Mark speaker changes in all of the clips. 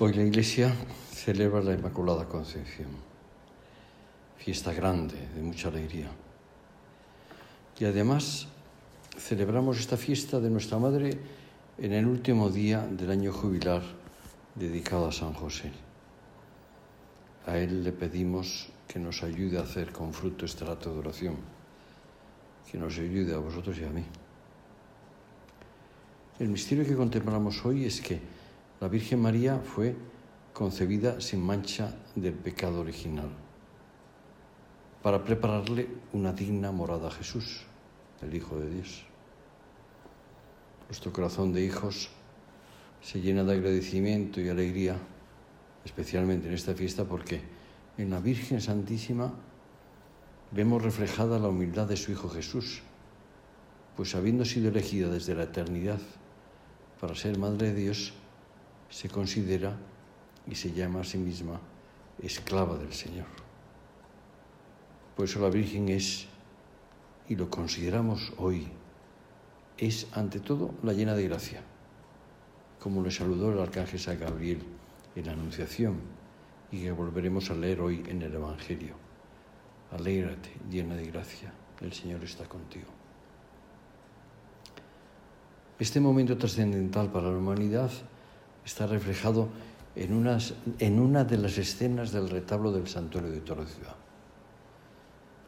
Speaker 1: Hoy la Iglesia celebra la Inmaculada Concepción, fiesta grande, de mucha alegría. Y además celebramos esta fiesta de nuestra Madre en el último día del año jubilar dedicado a San José. A Él le pedimos que nos ayude a hacer con fruto este rato de oración, que nos ayude a vosotros y a mí. El misterio que contemplamos hoy es que la Virgen María fue concebida sin mancha del pecado original para prepararle una digna morada a Jesús, el Hijo de Dios. Nuestro corazón de hijos se llena de agradecimiento y alegría, especialmente en esta fiesta, porque en la Virgen Santísima vemos reflejada la humildad de su Hijo Jesús, pues habiendo sido elegida desde la eternidad para ser Madre de Dios, se considera y se llama a sí misma esclava del Señor. Por eso la Virgen es, y lo consideramos hoy, es ante todo la llena de gracia, como le saludó el arcángel San Gabriel en la Anunciación y que volveremos a leer hoy en el Evangelio. Alégrate, llena de gracia, el Señor está contigo. Este momento trascendental para la humanidad está reflejado en, unas, en una de las escenas del retablo del santuario de Toro Ciudad.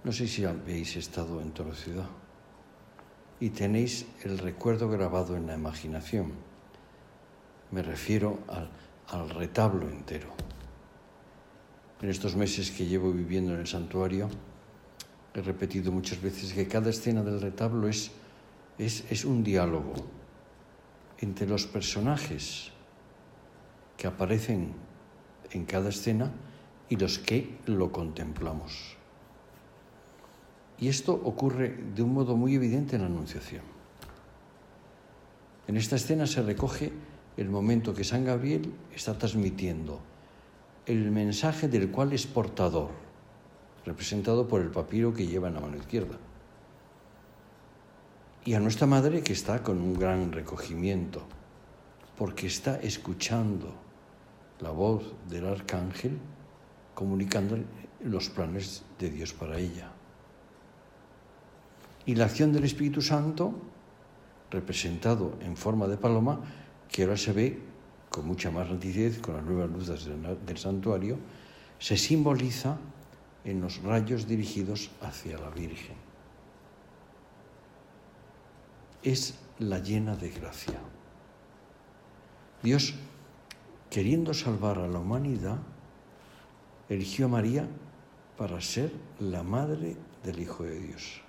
Speaker 1: No sé si habéis estado en Toro Ciudad y tenéis el recuerdo grabado en la imaginación. Me refiero al, al retablo entero. En estos meses que llevo viviendo en el santuario, he repetido muchas veces que cada escena del retablo es, es, es un diálogo entre los personajes que aparecen en cada escena y los que lo contemplamos. Y esto ocurre de un modo muy evidente en la Anunciación. En esta escena se recoge el momento que San Gabriel está transmitiendo, el mensaje del cual es portador, representado por el papiro que lleva en la mano izquierda. Y a nuestra madre que está con un gran recogimiento, porque está escuchando la voz del arcángel comunicando los planes de Dios para ella. Y la acción del Espíritu Santo, representado en forma de paloma, que ahora se ve con mucha más nitidez con las nuevas luces del santuario, se simboliza en los rayos dirigidos hacia la Virgen. Es la llena de gracia. Dios queriendo salvar a la humanidad, eligió a María para ser la madre del Hijo de Dios.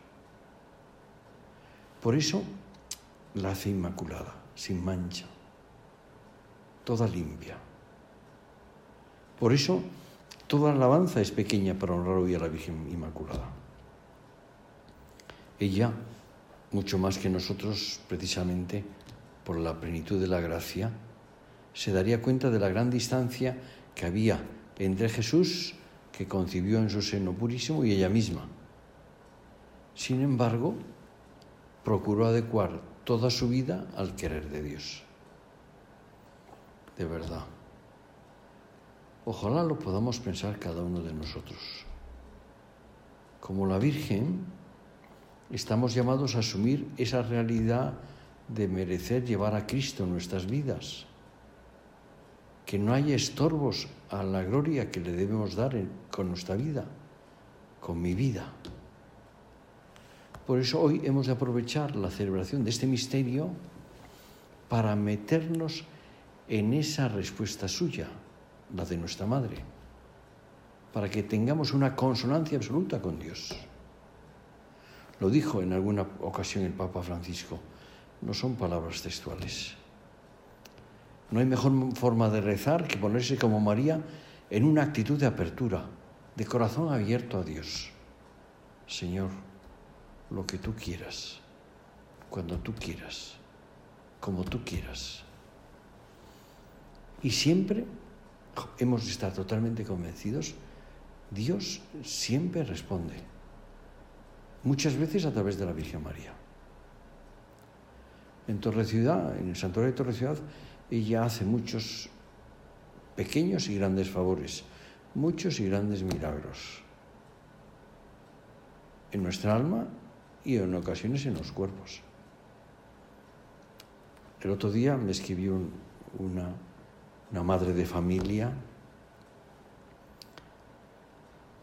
Speaker 1: Por eso la hace inmaculada, sin mancha, toda limpia. Por eso toda alabanza es pequeña para honrar hoy a la Virgen Inmaculada. Ella, mucho más que nosotros, precisamente por la plenitud de la gracia, se daría cuenta de la gran distancia que había entre Jesús, que concibió en su seno purísimo, y ella misma. Sin embargo, procuró adecuar toda su vida al querer de Dios. De verdad. Ojalá lo podamos pensar cada uno de nosotros. Como la Virgen, estamos llamados a asumir esa realidad de merecer llevar a Cristo en nuestras vidas que no haya estorbos a la gloria que le debemos dar con nuestra vida, con mi vida. Por eso hoy hemos de aprovechar la celebración de este misterio para meternos en esa respuesta suya, la de nuestra Madre, para que tengamos una consonancia absoluta con Dios. Lo dijo en alguna ocasión el Papa Francisco, no son palabras textuales no hay mejor forma de rezar que ponerse como María en una actitud de apertura, de corazón abierto a Dios. Señor, lo que tú quieras, cuando tú quieras, como tú quieras. Y siempre hemos de estar totalmente convencidos, Dios siempre responde, muchas veces a través de la Virgen María. En Torre Ciudad, en el santuario de Torre Ciudad, ella hace muchos pequeños y grandes favores, muchos y grandes milagros en nuestra alma y en ocasiones en los cuerpos. El otro día me escribió una, una madre de familia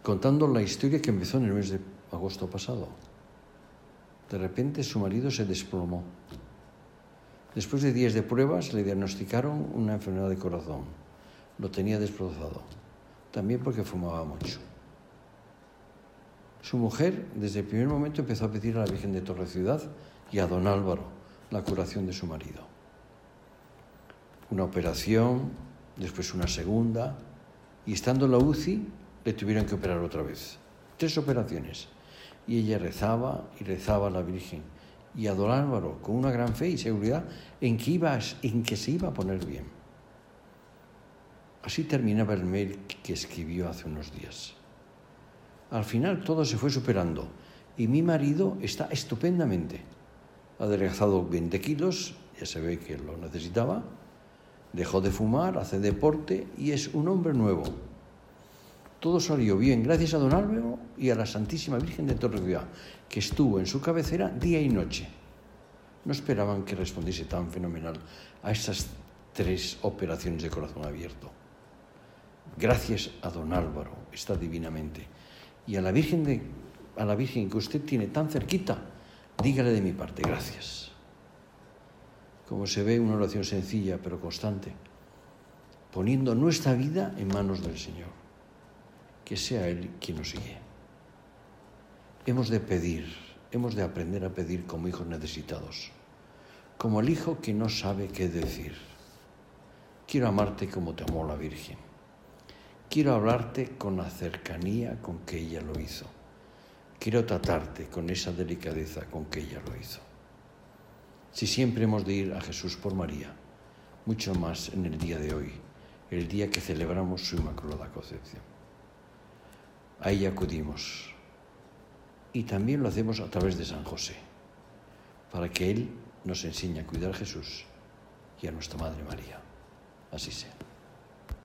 Speaker 1: contando la historia que empezó en el mes de agosto pasado. De repente su marido se desplomó. Después de días de pruebas le diagnosticaron una enfermedad de corazón. Lo tenía destrozado. También porque fumaba mucho. Su mujer desde el primer momento empezó a pedir a la Virgen de Torre Ciudad y a don Álvaro la curación de su marido. Una operación, después una segunda, y estando en la UCI le tuvieron que operar otra vez. Tres operaciones. Y ella rezaba y rezaba a la Virgen y a don Álvaro con una gran fe y seguridad en que, iba, en que se iba a poner bien. Así terminaba el mail que escribió hace unos días. Al final todo se fue superando y mi marido está estupendamente. Ha adelgazado 20 kilos, ya se ve que lo necesitaba, dejó de fumar, hace deporte y es un hombre nuevo. Todo salió bien gracias a don Álvaro y a la Santísima Virgen de Torrevedra, que estuvo en su cabecera día y noche. No esperaban que respondiese tan fenomenal a esas tres operaciones de corazón abierto. Gracias a don Álvaro, está divinamente. Y a la Virgen, de, a la Virgen que usted tiene tan cerquita, dígale de mi parte, gracias. Como se ve, una oración sencilla pero constante, poniendo nuestra vida en manos del Señor que sea Él quien nos guíe. Hemos de pedir, hemos de aprender a pedir como hijos necesitados, como el hijo que no sabe qué decir. Quiero amarte como te amó la Virgen. Quiero hablarte con la cercanía con que ella lo hizo. Quiero tratarte con esa delicadeza con que ella lo hizo. Si siempre hemos de ir a Jesús por María, mucho más en el día de hoy, el día que celebramos su Inmaculada Concepción. Ahí acudimos. Y también lo hacemos a través de San José, para que Él nos enseñe a cuidar a Jesús y a nuestra Madre María. Así sea.